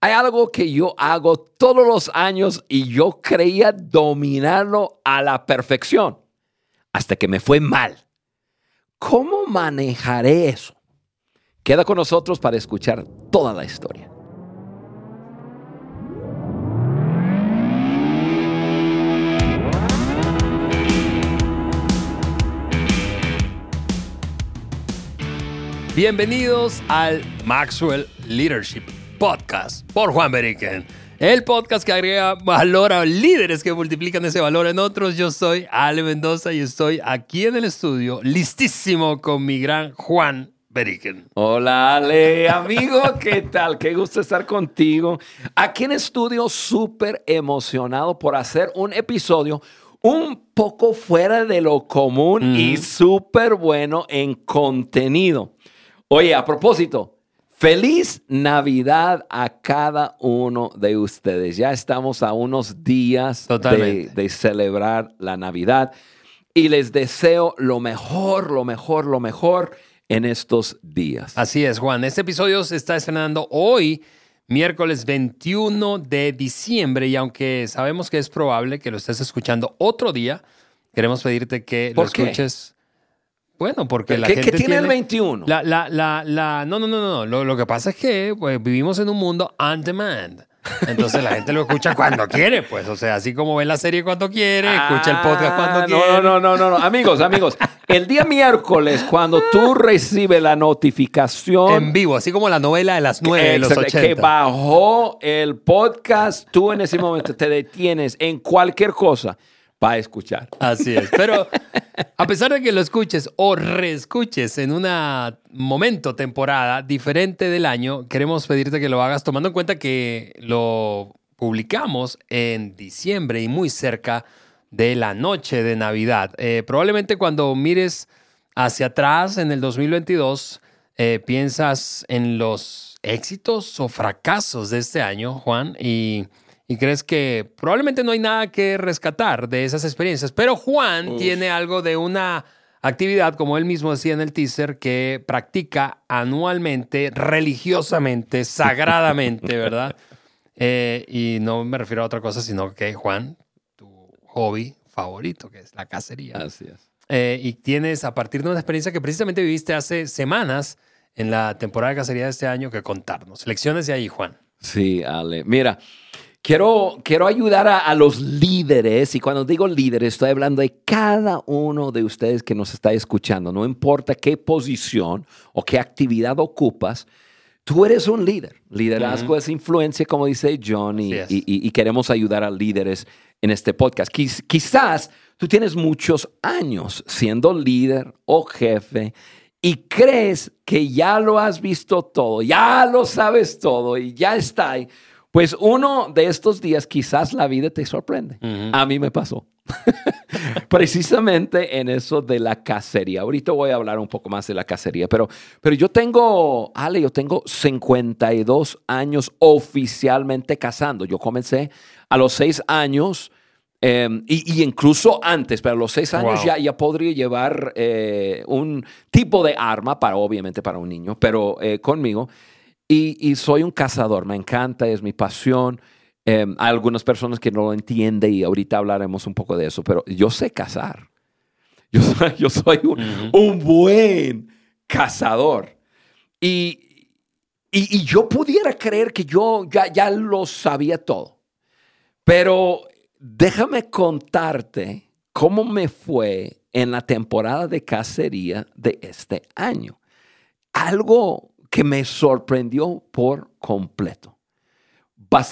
Hay algo que yo hago todos los años y yo creía dominarlo a la perfección hasta que me fue mal. ¿Cómo manejaré eso? Queda con nosotros para escuchar toda la historia. Bienvenidos al Maxwell Leadership Podcast por Juan Beriken. El podcast que agrega valor a líderes que multiplican ese valor en otros. Yo soy Ale Mendoza y estoy aquí en el estudio, listísimo con mi gran Juan Beriken. Hola Ale, amigo, ¿qué tal? Qué gusto estar contigo. Aquí en estudio, súper emocionado por hacer un episodio un poco fuera de lo común y súper bueno en contenido. Oye, a propósito, feliz Navidad a cada uno de ustedes. Ya estamos a unos días de, de, celebrar la Navidad y les deseo lo mejor, lo mejor, lo mejor en estos días. Así es, Juan. Este episodio se está estrenando hoy, miércoles 21 de diciembre, y aunque sabemos que es probable que lo estés escuchando otro día, queremos pedirte que lo escuches. Bueno, porque la gente. ¿Qué tiene, el 21? La, la, la, no, no, no, no. Lo, lo que pasa es que pues, vivimos en un mundo on demand. Entonces la gente lo escucha cuando quiere, pues. O sea, así como ve la serie cuando quiere, escucha el podcast cuando no, quiere. No, no, no, no, Amigos, amigos. El día miércoles, cuando tú recibes la notificación. En vivo, así como la novela de las nueve de los 80. Que bajó el podcast, tú en ese momento te detienes en cualquier cosa para escuchar. Así es. Pero a pesar de que lo escuches o reescuches en un momento, temporada diferente del año, queremos pedirte que lo hagas tomando en cuenta que lo publicamos en diciembre y muy cerca de la noche de Navidad. Eh, probablemente cuando mires hacia atrás en el 2022, eh, piensas en los éxitos o fracasos de este año, Juan, y y crees que probablemente no hay nada que rescatar de esas experiencias. Pero Juan tiene algo de una actividad, como él mismo decía en el teaser, que practica anualmente, religiosamente, sagradamente, ¿verdad? Eh, y no me refiero a otra cosa, sino que Juan, tu hobby favorito, que es la cacería. Así es. Eh, y tienes, a partir de una experiencia que precisamente viviste hace semanas en la temporada de cacería de este año, que contarnos. Lecciones de ahí, Juan. Sí, Ale. Mira, Quiero, quiero ayudar a, los líderes, y cuando digo líderes, estoy hablando de cada uno de ustedes que nos está escuchando. No importa qué posición o qué actividad ocupas, tú eres un líder. Liderazgo es influencia, como dice John, y, queremos ayudar a líderes en este podcast. quizás tú tienes muchos años siendo líder o jefe y crees que ya lo has visto todo, ya lo sabes todo y ya está ahí. Pues uno de estos días quizás la vida te sorprende. A mí me pasó. Precisamente en eso de la cacería. Ahorita voy a hablar un poco más de la cacería, pero, pero yo tengo, Ale, yo tengo 52 años oficialmente cazando. Yo comencé a los seis años. Em, y, incluso antes, pero a los seis años ya, ya podría llevar eh, un tipo de arma, para, obviamente para un niño, pero eh, conmigo. Y, soy un cazador, me encanta, es mi pasión. Em, hay algunas personas que no lo entienden y ahorita hablaremos un poco de eso, pero yo sé cazar. Yo soy, yo soy un, buen cazador. Y, y, yo pudiera creer que yo ya, ya lo sabía todo. Pero déjame contarte cómo me fue en la temporada de cacería de este año. Algo que me sorprendió por completo.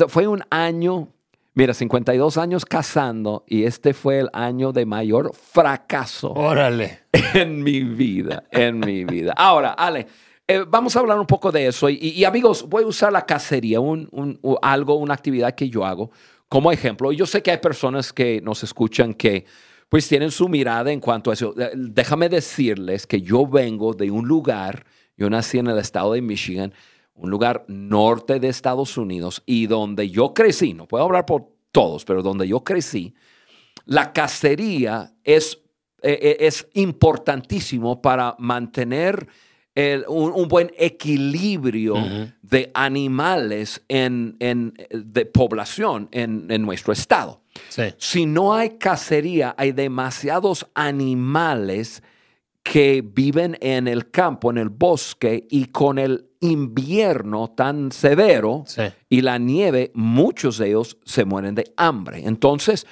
fue un año, mira, 52 años cazando y este fue el año de mayor fracaso. Órale. En mi vida, en mi vida. Ahora, Ale, eh, vamos a hablar un poco de eso. Y, amigos, voy a usar la cacería, un, algo, una actividad que yo hago como ejemplo. Y yo sé que hay personas que nos escuchan que pues tienen su mirada en cuanto a eso. Eh, déjame decirles que yo vengo de un lugar yo nací en el estado de Michigan, un lugar norte de Estados Unidos, y donde yo crecí, no puedo hablar por todos, pero donde yo crecí, la cacería es, e, e, es importantísimo para mantener el- un, un buen equilibrio de animales en, en- de población en, en nuestro estado. Sí. Si no hay cacería, hay demasiados animales que viven en el campo, en el bosque, y con el invierno tan severo Sí. y la nieve, muchos de ellos se mueren de hambre. Entonces,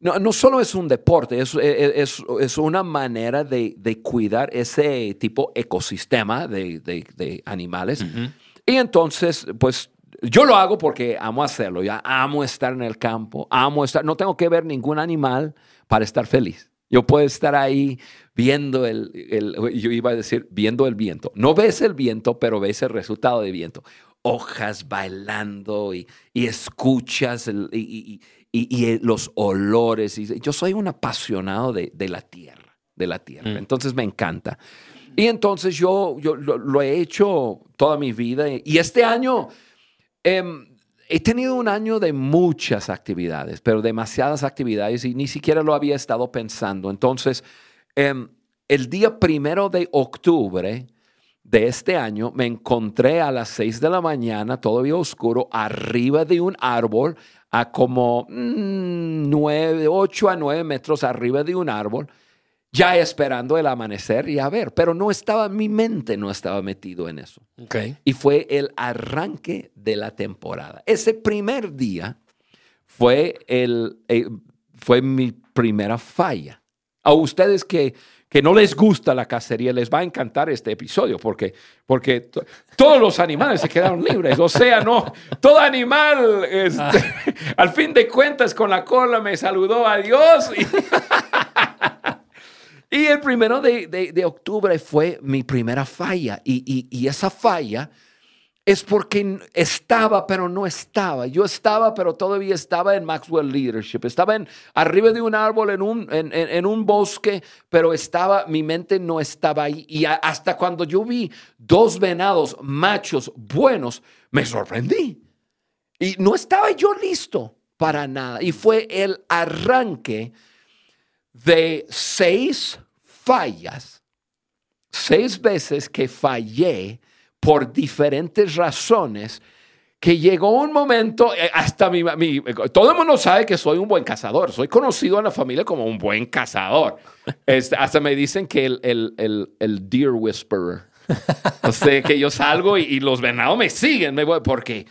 no, no solo es un deporte, es, es- es una manera de, de cuidar ese tipo ecosistema de, de- de animales. Y entonces, pues yo lo hago porque amo hacerlo, ya amo estar en el campo, amo estar, no tengo que ver ningún animal para estar feliz. Yo puedo estar ahí viendo el, el- yo iba a decir, viendo el viento. No ves el viento, pero ves el resultado del viento. Hojas bailando y, y escuchas el- y, y- y- y los olores. Yo soy un apasionado de, de la tierra, de la tierra. Mm. Entonces me encanta. Y entonces yo, yo lo, lo he hecho toda mi vida. Y este año em, he tenido un año de muchas actividades, pero demasiadas actividades y ni siquiera lo había estado pensando. Entonces, em, el día primero de octubre de este año me encontré a las 6 de la mañana, todavía oscuro, arriba de un árbol, a como mm, nueve, 8 a 9 metros arriba de un árbol, ya esperando el amanecer y a ver, pero no estaba, mi mente no estaba metido en eso. Ok. Y fue el arranque de la temporada. Ese primer día fue, el, eh, fue mi primera falla. A ustedes que, que no les gusta la cacería, les va a encantar este episodio porque, porque to- todos los animales se quedaron libres. O sea, no, todo animal, este, al fin de cuentas, con la cola me saludó a Dios. Y, y el primero de, de- octubre fue mi primera falla. Y, y- esa falla es porque estaba, pero no estaba. Yo estaba, pero todavía estaba en Maxwell Leadership. Estaba en, arriba de un árbol, en un, en, en- un bosque, pero estaba, mi mente no estaba ahí. Y hasta cuando yo vi dos venados machos buenos, me sorprendí. Y no estaba yo listo para nada. Y fue el arranque de seis fallas, seis veces que fallé por diferentes razones, que llegó un momento, eh, hasta mi, mi- todo el mundo sabe que soy un buen cazador, soy conocido en la familia como un buen cazador. Hasta me dicen que el, el, el, deer whisperer. O que yo salgo y, y los venados me siguen, me voy, porque,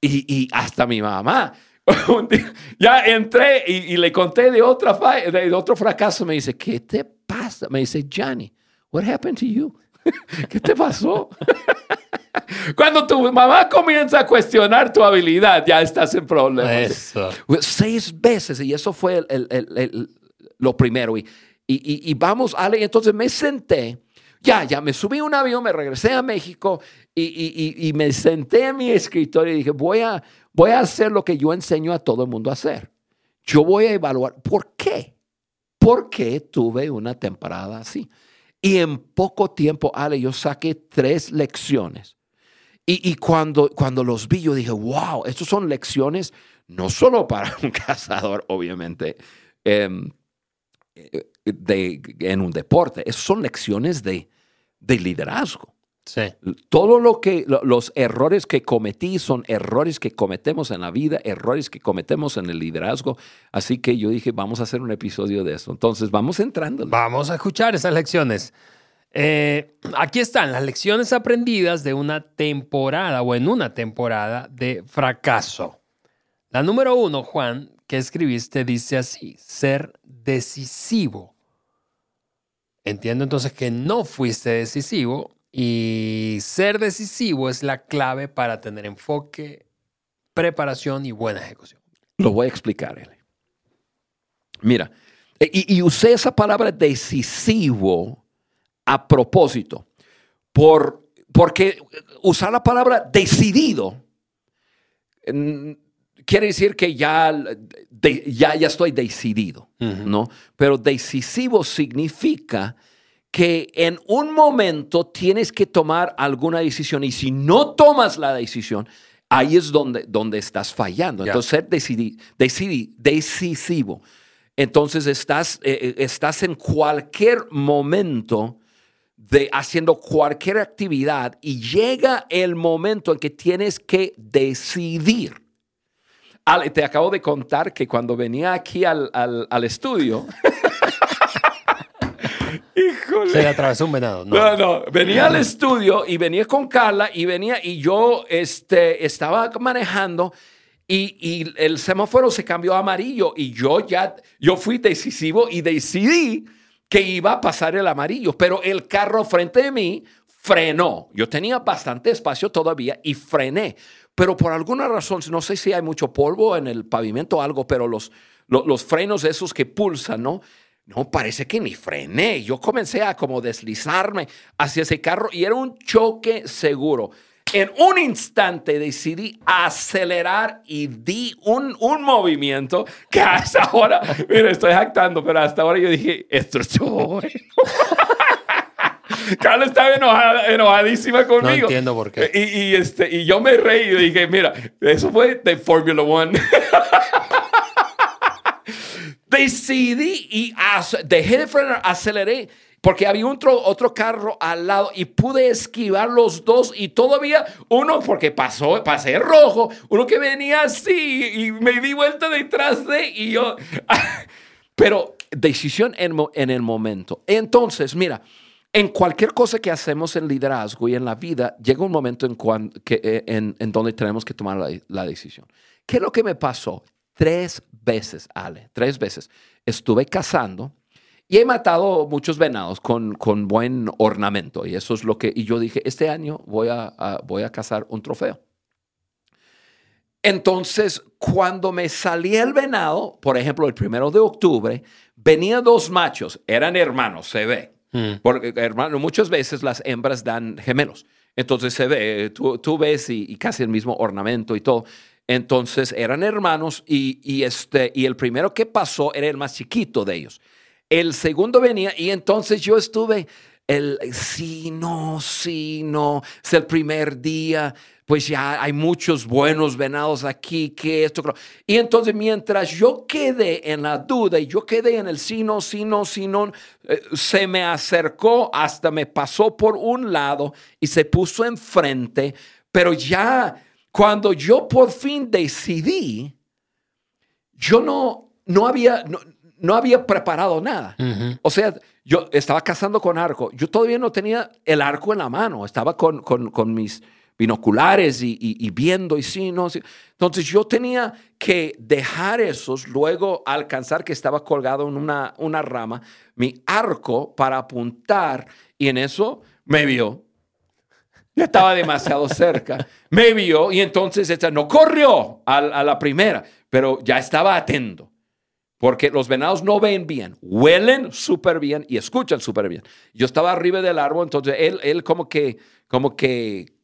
y, y hasta mi mamá. ya entré y, y le conté de, otra fa- de, otro fracaso. Me dice, ¿qué te pasa? Me dice, Johnny, what happened to you? ¿Qué te pasó? Cuando tu mamá comienza a cuestionar tu habilidad, ya estás en problemas. Eso. Seis veces, y eso fue el- el- el- lo primero. Y, y, y- vamos, Ale, entonces me senté, ya, ya me subí un avión, me regresé a México y, me senté en mi escritorio y dije, voy a, voy a hacer lo que yo enseño a todo el mundo a hacer. Yo voy a evaluar, ¿por qué? ¿Por qué tuve una temporada así? Y en poco tiempo, Ale, yo saqué tres lecciones. Y, y cuando, cuando los vi, yo dije, wow, estas son lecciones no solo para un cazador, obviamente, em, eh, de, en un deporte, esas son lecciones de, de liderazgo. Sí. Todo lo que, lo- los errores que cometí son errores que cometemos en la vida, errores que cometemos en el liderazgo. Así que yo dije, vamos a hacer un episodio de eso. Entonces, vamos entrando. Vamos a escuchar esas lecciones. Eh, aquí están las lecciones aprendidas de una temporada o en una temporada de fracaso. La número uno, Juan, que escribiste, dice así, ser decisivo. Entiendo entonces que no fuiste decisivo y ser decisivo es la clave para tener enfoque, preparación y buena ejecución. Lo voy a explicar, Eli. Mira, e- y, y usé esa palabra decisivo a propósito, por, porque usar la palabra decidido mm, quiere decir que ya, de- ya, ya estoy decidido, ¿no? Pero decisivo significa que en un momento tienes que tomar alguna decisión y si no tomas la decisión, ahí es donde, donde estás fallando. Entonces, ser decidi- decidi- decisivo. Entonces, estás, eh, eh, estás en cualquier momento de haciendo cualquier actividad y llega el momento en que tienes que decidir. Ale, te acabo de contar que cuando venía aquí al, al, estudio... Híjole. Se le atravesó un venado. No. no, venía al estudio y venía con Carla y venía y yo este, estaba manejando y, y, el semáforo se cambió a amarillo y yo ya, yo fui decisivo y decidí que iba a pasar el amarillo, pero el carro frente de mí frenó. Yo tenía bastante espacio todavía y frené, pero por alguna razón, no sé si hay mucho polvo en el pavimento o algo, pero los, los, los frenos esos que pulsan, ¿no? No, parece que ni frené. Yo comencé a como deslizarme hacia ese carro y era un choque seguro en un instante decidí acelerar y di un, un movimiento que hasta ahora, mira, estoy jactando, pero hasta ahora yo dije, esto es bueno. Carla estaba enojada, enojadísima conmigo. No entiendo por qué. Y, y, este, y yo me reí y dije, mira, eso fue de Formula One. Decidí y dejé de frenar, aceleré porque había otro, otro carro al lado y pude esquivar los dos y todavía uno, porque pasó, pasé rojo, uno que venía así y me di vuelta detrás de y yo, pero decisión en, en el momento. Entonces, mira, en cualquier cosa que hacemos en liderazgo y en la vida, llega un momento en, eh, donde tenemos que tomar la, decisión. ¿Qué es lo que me pasó? Tres veces, Ale, tres veces. Estuve cazando y he matado muchos venados con, con buen ornamento. Y eso es lo que... Y yo dije, este año voy a, voy a cazar un trofeo. Entonces, cuando me salía el venado, por ejemplo, el primero de octubre, venían dos machos, eran hermanos, se ve. Mm. Porque hermano, muchas veces las hembras dan gemelos. Entonces se ve, tú, tú ves y, casi el mismo ornamento y todo. Entonces eran hermanos y, y, este, y el primero que pasó era el más chiquito de ellos. El segundo venía y entonces yo estuve, el sí, no, sí, no, es el primer día, pues ya hay muchos buenos venados aquí, que esto. Y entonces mientras yo quedé en la duda y yo quedé en el sí, no, sí, no, sí, no, eh, se me acercó hasta me pasó por un lado y se puso enfrente, pero ya cuando yo por fin decidí, yo no, no había, no había preparado nada. O sea, yo estaba cazando con arco. Yo todavía no tenía el arco en la mano. Estaba con, con, mis binoculares y, viendo y sí, no. Entonces yo tenía que dejar esos, luego alcanzar que estaba colgado en una, una rama, mi arco para apuntar y en eso me vio. Ya estaba demasiado cerca. Me vio y entonces esta no corrió a, la primera, pero ya estaba atento. Porque los venados no ven bien, huelen súper bien y escuchan súper bien. Yo estaba arriba del árbol, entonces él, él como que, como que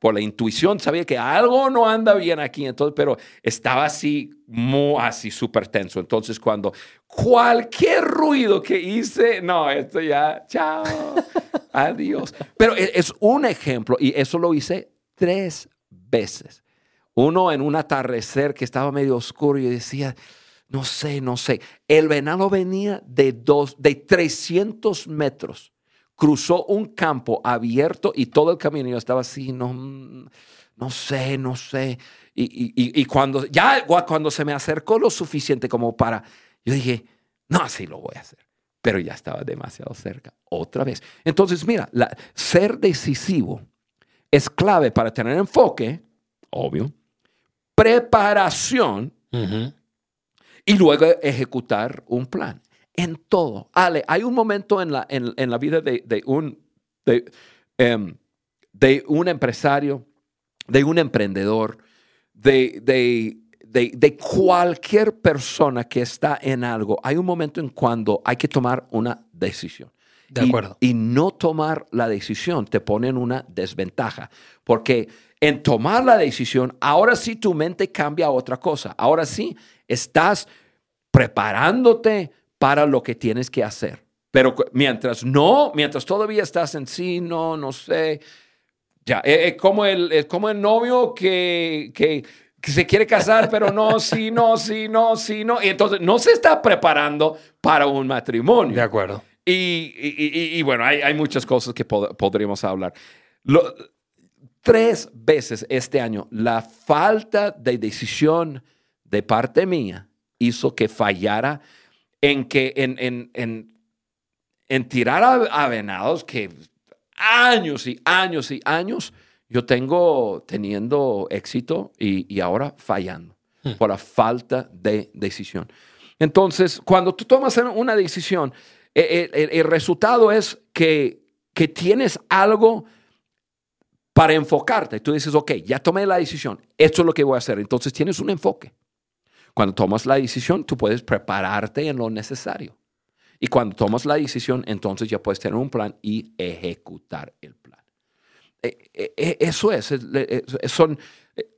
por la intuición sabía que algo no anda bien aquí, entonces, pero estaba así, muy, así súper tenso. Entonces, cuando cualquier ruido que hice, no, esto ya, chao, adiós. Pero e, es un ejemplo y eso lo hice tres veces. Uno en un atardecer que estaba medio oscuro y decía, no sé, no sé. El venado venía de, dos, de 300 metros. Cruzó un campo abierto y todo el camino yo estaba así, no, no sé, no sé. Y, cuando, ya cuando se me acercó lo suficiente como para, yo dije, no, así lo voy a hacer. Pero ya estaba demasiado cerca, otra vez. Entonces, mira, la, ser decisivo es clave para tener enfoque, obvio, preparación y luego ejecutar un plan. En todo. Ale, hay un momento en la, en, la vida de, un, em, de, un empresario, de un emprendedor, de, de, cualquier persona que está en algo. Hay un momento en cuando hay que tomar una decisión. De acuerdo. Y, y no tomar la decisión te pone en una desventaja. Porque en tomar la decisión, ahora sí tu mente cambia a otra cosa. Ahora sí estás preparándote para lo que tienes que hacer. Pero mientras no, mientras todavía estás en sí, no, no sé, ya, es, como, el, es como el novio que, que, que, se quiere casar, pero no, sí, no, sí, no, sí, no. Y entonces no se está preparando para un matrimonio. De acuerdo. Y, y- y- y bueno, hay, hay muchas cosas que pod- podríamos hablar. Lo- tres veces este año, la falta de decisión de parte mía hizo que fallara en que en, en, en, en tirar a, a venados que años y años y años yo tengo teniendo éxito y, y ahora fallando Hmm. por la falta de decisión. Entonces, cuando tú tomas una decisión, eh, eh, el, el resultado es que, que tienes algo para enfocarte. Tú dices, ok, ya tomé la decisión, esto es lo que voy a hacer. Entonces tienes un enfoque. Cuando tomas la decisión, tú puedes prepararte en lo necesario. Y cuando tomas la decisión, entonces ya puedes tener un plan y ejecutar el plan. Eh, eh, eh, Eso es, son, eh,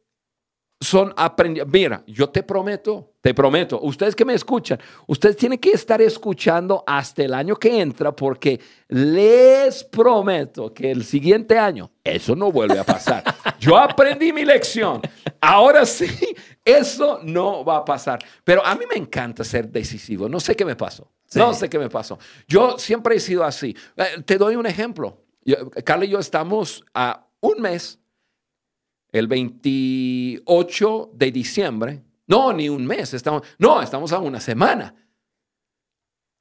son aprendi- Mira, yo te prometo, te prometo, ustedes que me escuchan, ustedes tienen que estar escuchando hasta el año que entra porque les prometo que el siguiente año eso no vuelve a pasar. Yo aprendí mi lección. Ahora sí, eso no va a pasar. Pero a mí me encanta ser decisivo. No sé qué me pasó. Sí. No sé qué me pasó. Yo siempre he sido así. Eh, Te doy un ejemplo. Yo- Carla y yo estamos a un mes el 28 de diciembre. No, ni un mes. Estamos, no, estamos a una semana.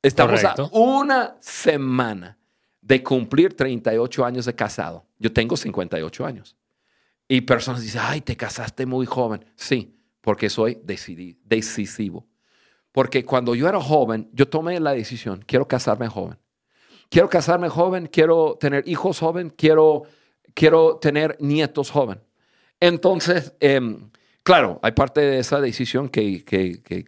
Estamos Correcto. a una semana de cumplir 38 años de casado. Yo tengo 58 años. Y personas dicen, ay, te casaste muy joven. Sí, porque soy decisivo. Porque cuando yo era joven, yo tomé la decisión, quiero casarme joven. Quiero casarme joven, quiero tener hijos joven, quiero, quiero tener nietos joven. Entonces, em, claro, hay parte de esa decisión que... que, que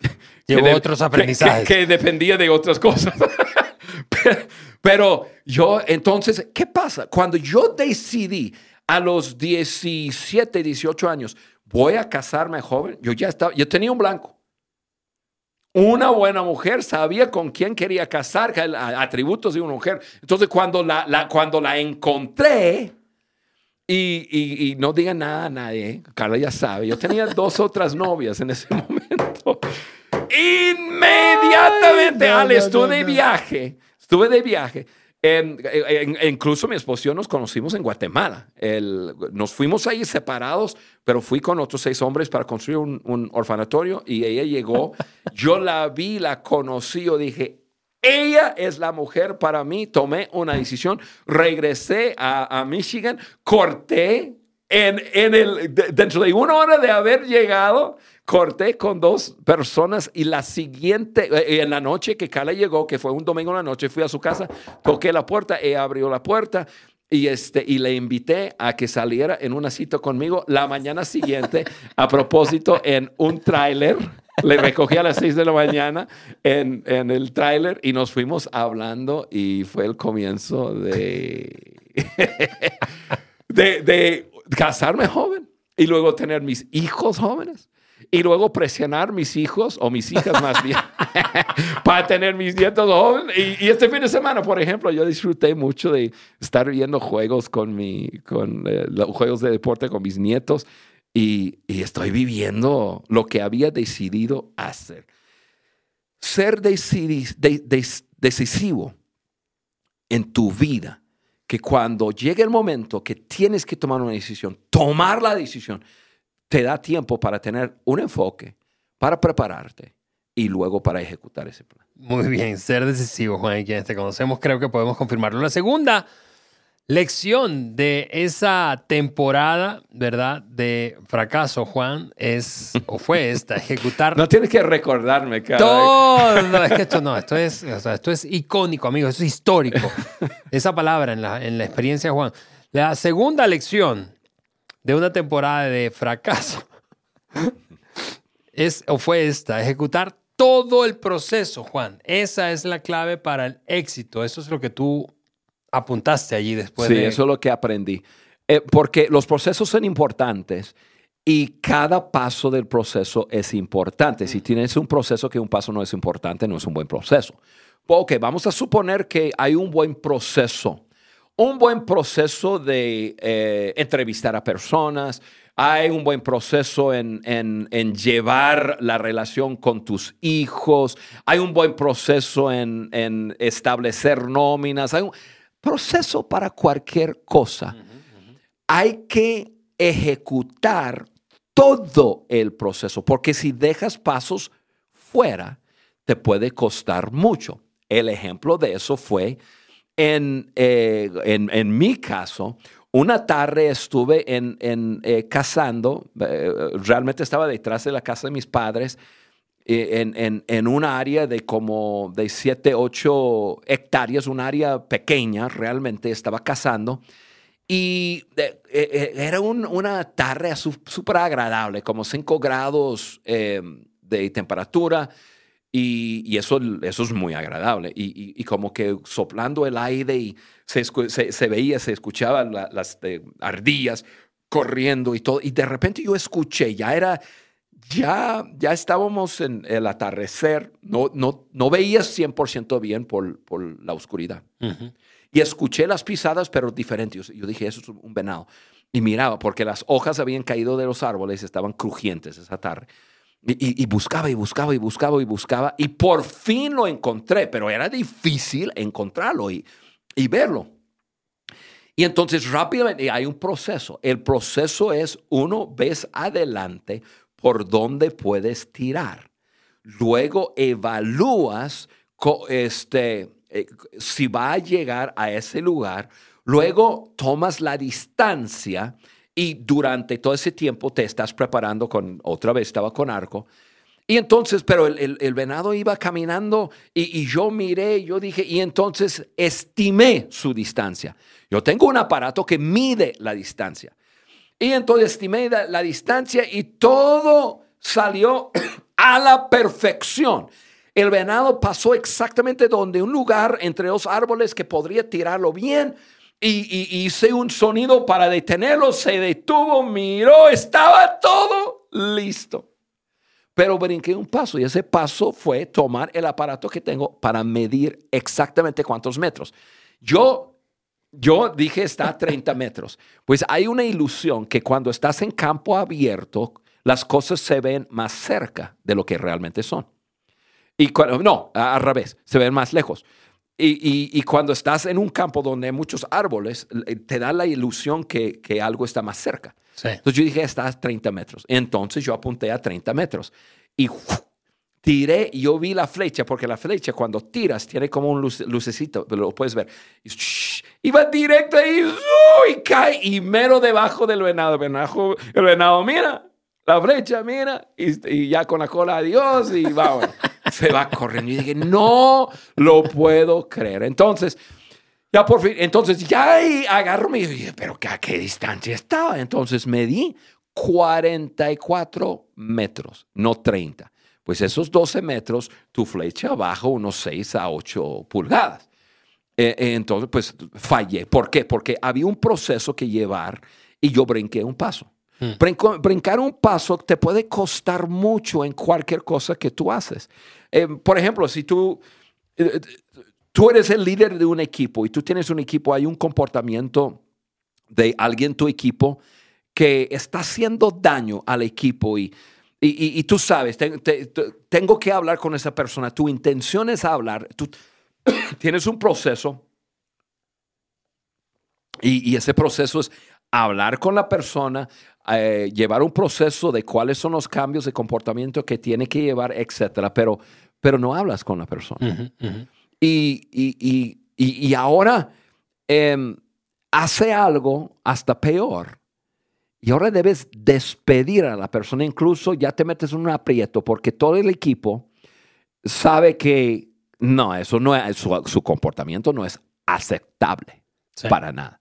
Llevó que de- otros aprendizajes. Que, que dependía de otras cosas. pero, pero yo, entonces, ¿qué pasa? Cuando yo decidí a los 17, 18 años, voy a casarme joven, yo ya estaba, yo tenía un blanco. Una buena mujer sabía con quién quería casar, atributos de una mujer. Entonces, cuando la, la- cuando la encontré, y, y- y no digan nada a nadie, ¿eh? Carla ya sabe, yo tenía dos otras novias en ese momento. Inmediatamente, Ay, no, Ale, no, estuve no, de viaje, estuve de viaje. Incluso mi esposo y yo nos conocimos en Guatemala. El- nos fuimos ahí separados, pero fui con otros seis hombres para construir un, un orfanatorio y ella llegó. Yo la vi, la conocí, yo dije, ella es la mujer para mí. Tomé una decisión, regresé a, a Michigan, corté en, en el, de- dentro de una hora de haber llegado, corté con dos personas y la siguiente, eh, en la noche que Carla llegó, que fue un domingo en la noche, fui a su casa, toqué la puerta, ella abrió la puerta. Y, este, y le invité a que saliera en una cita conmigo la mañana siguiente, a propósito, en un tráiler. Le recogí a las 6 de la mañana en, en el tráiler y nos fuimos hablando y fue el comienzo de, de, de casarme joven y luego tener mis hijos jóvenes y luego presionar mis hijos o mis hijas más bien para tener mis nietos. Y, y este fin de semana, por ejemplo, yo disfruté mucho de estar viendo juegos con mi, con eh, juegos de deporte con mis nietos y, estoy viviendo lo que había decidido hacer. Ser decisivo en tu vida, que cuando llegue el momento que tienes que tomar una decisión, tomar la decisión, te da tiempo para tener un enfoque, para prepararte y luego para ejecutar ese plan. Muy bien, ser decisivo, Juan, y quienes te conocemos, creo que podemos confirmarlo. La segunda lección de esa temporada, ¿verdad? De fracaso, Juan, es, o fue esta, ejecutar No tienes que recordarme cada todo. Es que esto no, esto es, o sea, esto es icónico, amigos, esto es histórico. Esa palabra en la, en la experiencia Juan. La segunda lección de una temporada de fracaso es, o fue esta, ejecutar todo el proceso, Juan. Esa es la clave para el éxito. Eso es lo que tú apuntaste allí después sí, de... eso es lo que aprendí. Eh, porque los procesos son importantes y cada paso del proceso es importante. Si tienes un proceso que un paso no es importante, no es un buen proceso. Ok, vamos a suponer que hay un buen proceso. Un buen proceso de eh, entrevistar a personas, hay un buen proceso en, en, en llevar la relación con tus hijos, hay un buen proceso en, en establecer nóminas, hay un proceso para cualquier cosa. Hay que ejecutar todo el proceso, porque si dejas pasos fuera, te puede costar mucho. El ejemplo de eso fue en, eh, en, en mi caso, una tarde estuve en, en eh, cazando, eh, realmente estaba detrás de la casa de mis padres, en, en, un área de como de 7, 8 hectáreas, un área pequeña, realmente estaba cazando. Y era un, una tarde súper agradable, como 5 grados de temperatura. Y, eso, eso es muy agradable. Y, como que soplando el aire y se, se, veía, se escuchaban las ardillas corriendo y todo. Y de repente yo escuché, ya era, ya, ya estábamos en el atardecer, no, no, no veías 100% bien por, por la oscuridad. Y escuché las pisadas, pero diferentes. Yo dije, eso es un venado. Y miraba, porque las hojas habían caído de los árboles, estaban crujientes esa tarde. Y, buscaba y buscaba y buscaba y buscaba y por fin lo encontré, pero era difícil encontrarlo y, y verlo. Y entonces rápidamente hay un proceso. El proceso es uno, ves adelante por dónde puedes tirar. Luego evalúas este, eh, si va a llegar a ese lugar. Luego tomas la distancia y durante todo ese tiempo te estás preparando con, otra vez estaba con arco. Y entonces, pero el, venado iba caminando y, yo miré, yo dije, y entonces estimé su distancia. Yo tengo un aparato que mide la distancia. Y entonces estimé la, la distancia y todo salió a la perfección. El venado pasó exactamente donde un lugar entre dos árboles que podría tirarlo bien y, hice un sonido para detenerlo, se detuvo, miró, estaba todo listo. Pero brinqué un paso y ese paso fue tomar el aparato que tengo para medir exactamente cuántos metros. Yo, yo dije está a 30 metros. Pues hay una ilusión que cuando estás en campo abierto, las cosas se ven más cerca de lo que realmente son. Y cuando, no, al revés, se ven más lejos. Y, cuando estás en un campo donde hay muchos árboles, te da la ilusión que, algo está más cerca. Entonces yo dije, está a 30 metros. Entonces yo apunté a 30 metros y tiré y yo vi la flecha, porque la flecha cuando tiras tiene como un lucecito, lo puedes ver. Y va directo ahí y cae y mero debajo del venado. El venado, mira, la flecha, mira, y, ya con la cola, adiós, y va, se va corriendo. Y dije, no lo puedo creer. Entonces, ya por fin, entonces ya agarro y dije, pero ¿a qué distancia estaba? Entonces medí 44 metros, no 30. Pues esos 12 metros, tu flecha bajo unos 6 a 8 pulgadas. Eh, eh, entonces, pues fallé. ¿Por qué? Porque había un proceso que llevar y yo brinqué un paso. Mm. brincar un paso te puede costar mucho en cualquier cosa que tú haces. Eh, por ejemplo, si tú, eh, tú eres el líder de un equipo y tú tienes un equipo, hay un comportamiento de alguien en tu equipo que está haciendo daño al equipo y, y, tú sabes, tengo que hablar con esa persona, tu intención es hablar, tú tienes un proceso y ese proceso es hablar con la persona, eh, llevar un proceso de cuáles son los cambios de comportamiento que tiene que llevar, etcétera, pero, pero no hablas con la persona. Y, y, y, y, ahora em, hace algo hasta peor. Y ahora debes despedir a la persona, incluso ya te metes en un aprieto porque todo el equipo sabe que no, eso no es, su, comportamiento no es aceptable para nada.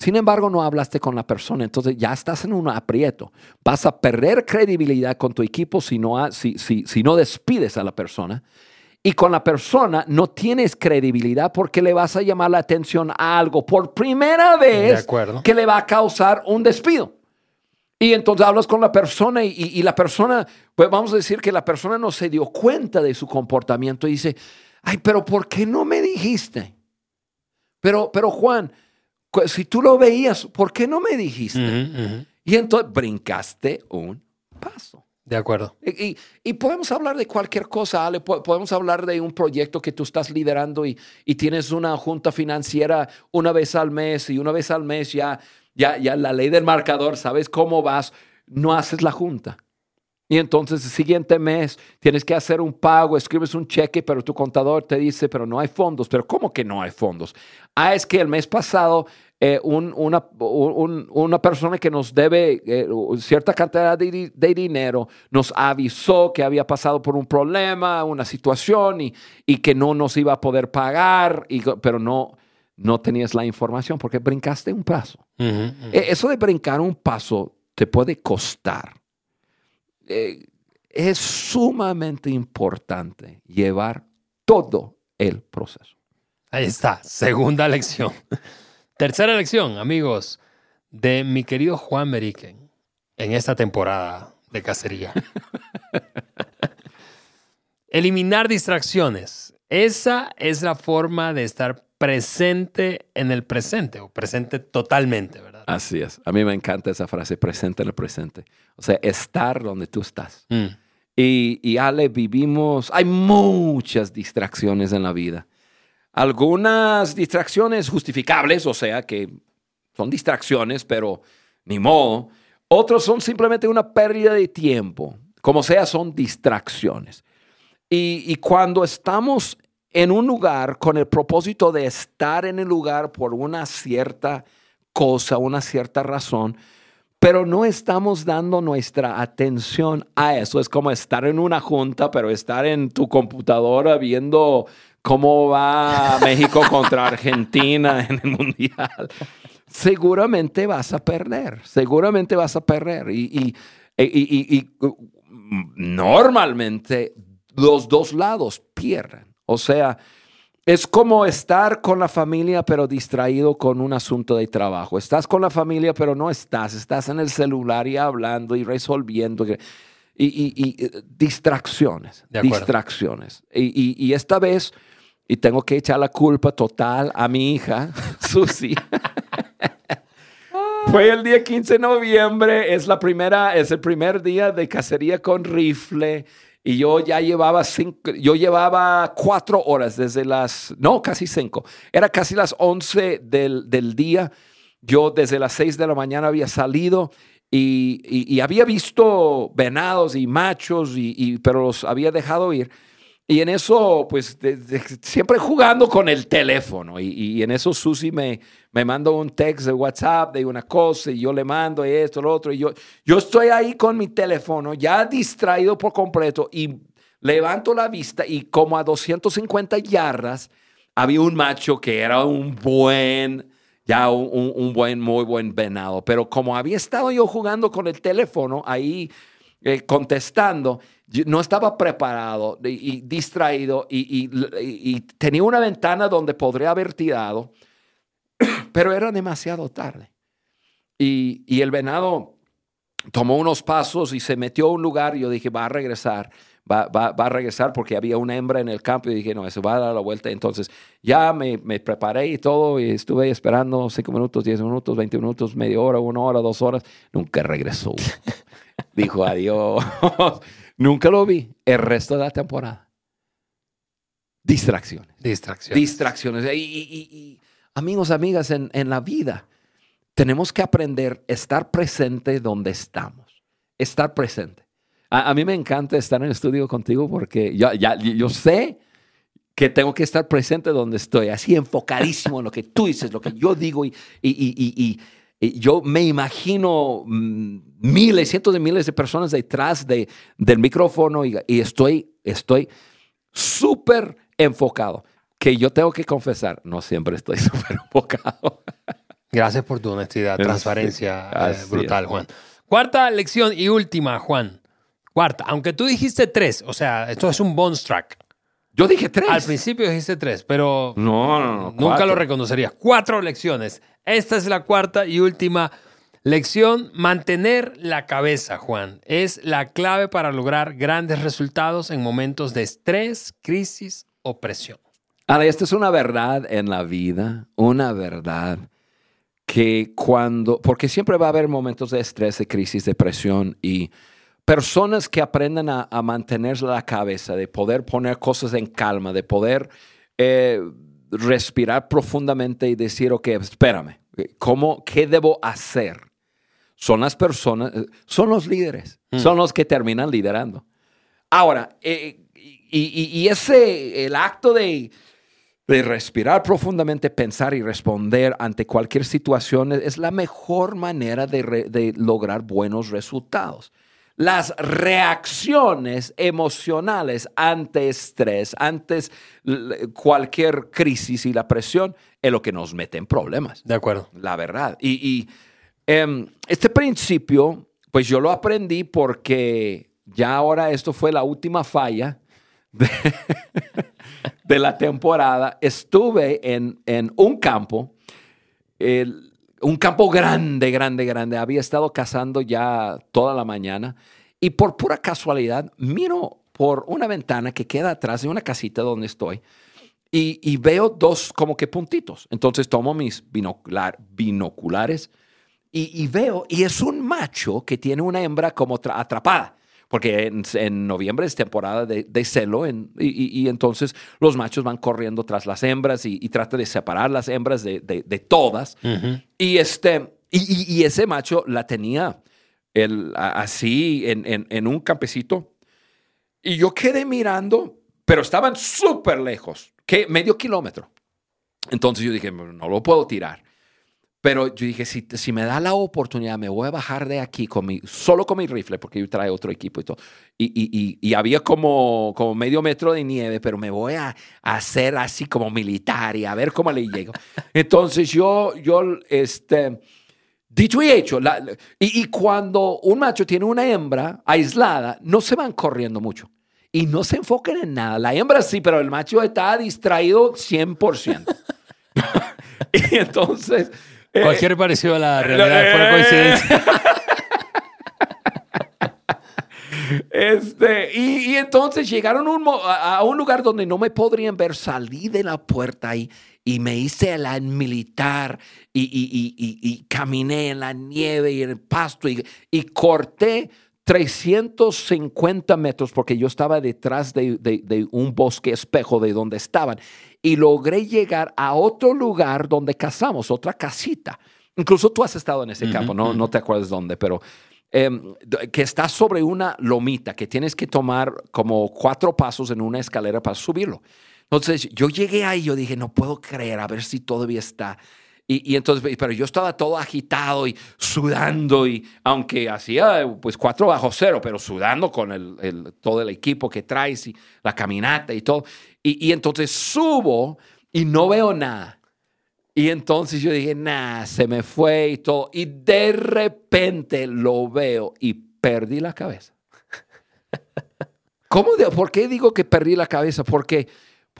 Sin embargo, no hablaste con la persona, entonces ya estás en un aprieto. Vas a perder credibilidad con tu equipo si no, si, si, no despides a la persona. Y con la persona no tienes credibilidad porque le vas a llamar la atención a algo por primera vez que le va a causar un despido. Y entonces hablas con la persona y, y, la persona, pues vamos a decir que la persona no se dio cuenta de su comportamiento y dice, ay, pero ¿por qué no me dijiste? Pero, pero Juan, si tú lo veías, ¿por qué no me dijiste? Y entonces brincaste un paso. De acuerdo. Y, y- y podemos hablar de cualquier cosa, Ale. Po- Podemos hablar de un proyecto que tú estás liderando y, y tienes una junta financiera una vez al mes y una vez al mes ya, ya, ya la ley del marcador, sabes cómo vas, no haces la junta. Y entonces el siguiente mes tienes que hacer un pago, escribes un cheque, pero tu contador te dice, pero no hay fondos. Pero ¿cómo que no hay fondos? Ah, es que el mes pasado eh, un- una, un- una persona que nos debe eh, cierta cantidad de, de dinero nos avisó que había pasado por un problema, una situación y, y que no nos iba a poder pagar, y, pero no, no tenías la información porque brincaste un paso. Ujú, ujú. Eh, Eso de brincar un paso te puede costar. Eh, es sumamente importante llevar todo el proceso. Ahí está, segunda lección. Tercera lección, amigos, de mi querido Juan Meriken en esta temporada de cacería. Eliminar distracciones. Esa es la forma de estar presente en el presente o presente totalmente, ¿verdad? Así es. A mí me encanta esa frase, presente en el presente. O sea, estar donde tú estás. Mm, Y, y Ale, vivimos, hay muchas distracciones en la vida. Algunas distracciones justificables, o sea, que son distracciones, pero ni modo. Otros son simplemente una pérdida de tiempo. Como sea, son distracciones. Y, y cuando estamos en un lugar con el propósito de estar en el lugar por una cierta cosa, una cierta razón, pero no estamos dando nuestra atención a eso. Es como estar en una junta, pero estar en tu computadora viendo cómo va México contra Argentina en el Mundial. Seguramente vas a perder, seguramente vas a perder. Y, y- y- y- y- y normalmente los dos lados pierden. O sea, es como estar con la familia pero distraído con un asunto de trabajo. Estás con la familia pero no estás. Estás en el celular y hablando y resolviendo. Y, y- y, eh, distracciones. Distracciones. Y, y- y esta vez, y tengo que echar la culpa total a mi hija, Susi. Fue el día 15 de noviembre, es, la primera, es el primer día de cacería con rifle y yo ya llevaba cinco, yo llevaba cuatro horas desde las, no, casi cinco, era casi las 11 del, del día. Yo desde las 6 de la mañana había salido y, y- había visto venados y machos, y- pero los había dejado ir. Y en eso, pues, de- de- siempre jugando con el teléfono. Y, y en eso Susi me, me manda un text de WhatsApp de una cosa y yo le mando esto, lo otro. Y yo, yo estoy ahí con mi teléfono, ya distraído por completo, y levanto la vista y como a 250 yardas había un macho que era un buen, ya un, un- un buen, muy buen venado. Pero como había estado yo jugando con el teléfono ahí eh, contestando, no estaba preparado y, y distraído y, y- y- y tenía una ventana donde podría haber tirado, pero era demasiado tarde. Y, y el venado tomó unos pasos y se metió a un lugar y yo dije, va a regresar, va, va- va a regresar porque había una hembra en el campo y dije, no, eso va a dar la vuelta. Entonces ya me, me preparé y todo y estuve esperando cinco minutos, diez minutos, 20 minutos, media hora, una hora, dos horas. Nunca regresó. Dijo adiós. Nunca lo vi el resto de la temporada. Distracciones. Distracción. Distracciones. Y, y- y- amigos, amigas, en, en la vida tenemos que aprender a estar presente donde estamos. Estar presente. A, a mí me encanta estar en el estudio contigo porque ya, ya, yo sé que tengo que estar presente donde estoy, así enfocadísimo en lo que tú dices, lo que yo digo y- y- y yo me imagino mm, miles, cientos de miles de personas detrás de, del micrófono y, y estoy, estoy súper enfocado. Que yo tengo que confesar, no siempre estoy súper enfocado. Gracias por tu honestidad, transparencia eh, brutal, Juan. Cuarta lección y última, Juan. Cuarta, aunque tú dijiste tres, o sea, esto es un bonus track. Yo dije tres. Al principio dijiste tres, pero No, no, no. nunca cuatro. lo reconocerías. Cuatro lecciones. Esta es la cuarta y última lección. Mantener la cabeza, Juan, es la clave para lograr grandes resultados en momentos de estrés, crisis o presión. Ahora, esta es una verdad en la vida, una verdad que cuando, porque siempre va a haber momentos de estrés, de crisis, depresión y personas que aprendan a, mantener la cabeza, de poder poner cosas en calma, de poder eh, respirar profundamente y decir, ok, espérame, ¿cómo, ¿qué debo hacer? Son las personas, son los líderes, mm. son los que terminan liderando. Ahora, eh, y, ese, el acto de, de respirar profundamente, pensar y responder ante cualquier situación es la mejor manera de, lograr buenos resultados. Las reacciones emocionales ante estrés, ante cualquier crisis y la presión, es lo que nos mete en problemas. De acuerdo. La verdad. Y, em, este principio, pues yo lo aprendí porque ya ahora esto fue la última falla de, la temporada, estuve en, un campo, un campo grande, grande, grande. Había estado cazando ya toda la mañana y por pura casualidad miro por una ventana que queda atrás de una casita donde estoy y, veo dos como que puntitos. Entonces tomo mis binoculares y, y, veo, y es un macho que tiene una hembra como atrapada porque en, noviembre es temporada de, celo y, entonces los machos van corriendo tras las hembras y, trata de separar las hembras de, todas. Y, este, y, ese macho la tenía el, así en, un campecito y yo quedé mirando, pero estaban súper lejos, que medio kilómetro. Entonces yo dije, no lo puedo tirar. Pero yo dije, si, si me da la oportunidad, me voy a bajar de aquí con mi, solo con mi rifle, porque yo trae otro equipo y todo. Y, y, y, había como, como medio metro de nieve, pero me voy a, hacer así como militar y a ver cómo le llego. Entonces yo, yo este, dicho y hecho, y, y cuando un macho tiene una hembra aislada, no se van corriendo mucho. Y no se enfoquen en nada. La hembra sí, pero el macho está distraído 100%. y entonces Cualquier parecido a la realidad fue coincidencia. Este, y, entonces llegaron a, un lugar donde no me podrían ver, salí de la puerta y, y me hice la militar y, y, caminé en la nieve y en el pasto y, corté 350 metros porque yo estaba detrás de, de, un bosque espejo de donde estaban y logré llegar a otro lugar donde cazamos, otra casita. Incluso tú has estado en ese campo, no, no te acuerdas dónde, pero em, que está sobre una lomita que tienes que tomar como cuatro pasos en una escalera para subirlo. Entonces yo llegué ahí, yo dije, no puedo creer, a ver si todavía está. Y, entonces, pero yo estaba todo agitado y sudando, y aunque hacía pues cuatro bajo cero, pero sudando con el, todo el equipo que traes y la caminata y todo. Y, entonces subo y no veo nada. Y entonces yo dije, nah, se me fue y todo. Y de repente lo veo y perdí la cabeza. ¿Cómo de, ¿Por qué digo que perdí la cabeza? Porque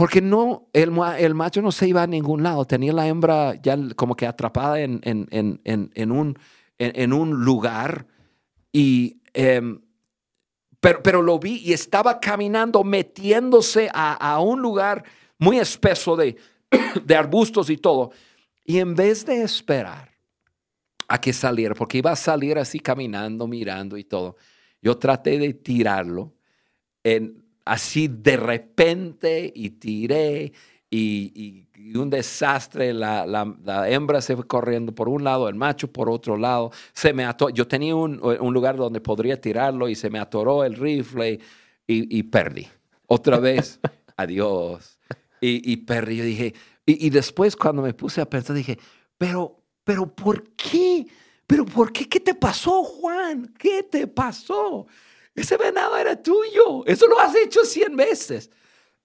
porque no, el, el, macho no se iba a ningún lado, tenía la hembra ya como que atrapada en, en, en, en un, un lugar y... Em, pero, pero, lo vi y estaba caminando, metiéndose a, a un lugar muy espeso de, de, arbustos y todo. Y en vez de esperar a que saliera, porque iba a salir así caminando, mirando y todo, yo traté de tirarlo en, así de repente y tiré y, un desastre. La, la, hembra se fue corriendo por un lado, el macho por otro lado. Se me ató. Yo tenía un, un lugar donde podría tirarlo y se me atoró el rifle y, y perdí. Otra vez, adiós. Y, y, perdí. Yo dije, y, y después cuando me puse a pensar, dije, pero, pero ¿por qué? ¿Pero por qué? ¿Qué te pasó, Juan? ¿Qué te pasó? Ese venado era tuyo. Eso lo has hecho cien veces.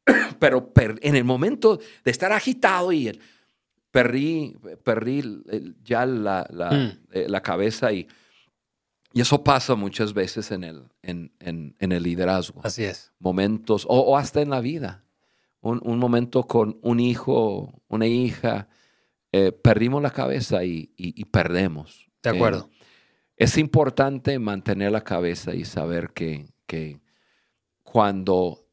Pero en el momento de estar agitado y el, perdí, perdí ya la, la, mm. eh, la cabeza y, y, eso pasa muchas veces en el, en, en, en el liderazgo. Así es. Momentos, o, hasta en la vida. Un, un, momento con un hijo, una hija, eh, perdimos la cabeza y, y, perdemos. De acuerdo. Eh, es importante mantener la cabeza y saber que, cuando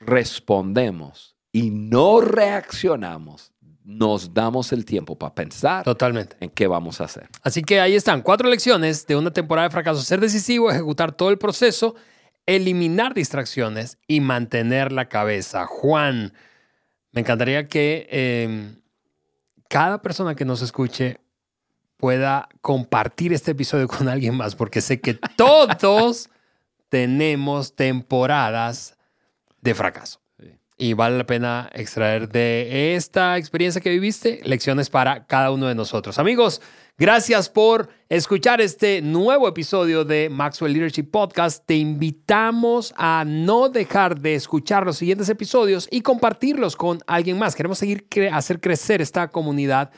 respondemos y no reaccionamos nos damos el tiempo para pensar Totalmente. en qué vamos a hacer. Así que ahí están, cuatro lecciones de una temporada de fracaso. Ser decisivo, ejecutar todo el proceso, eliminar distracciones y mantener la cabeza. Juan, me encantaría que eh, cada persona que nos escuche pueda compartir este episodio con alguien más, porque sé que todos tenemos temporadas de fracaso. Sí. Y vale la pena extraer de esta experiencia que viviste lecciones para cada uno de nosotros. Amigos, gracias por escuchar este nuevo episodio de Maxwell Leadership Podcast. Te invitamos a no dejar de escuchar los siguientes episodios y compartirlos con alguien más. Queremos seguir cre hacer crecer esta comunidad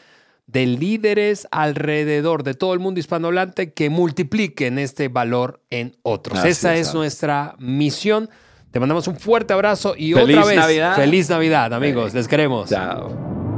de líderes alrededor de todo el mundo hispanohablante que multipliquen este valor en otros. Así Esa es, nuestra misión. Te mandamos un fuerte abrazo y Feliz otra vez Navidad. feliz Navidad, amigos. Les queremos. Chao.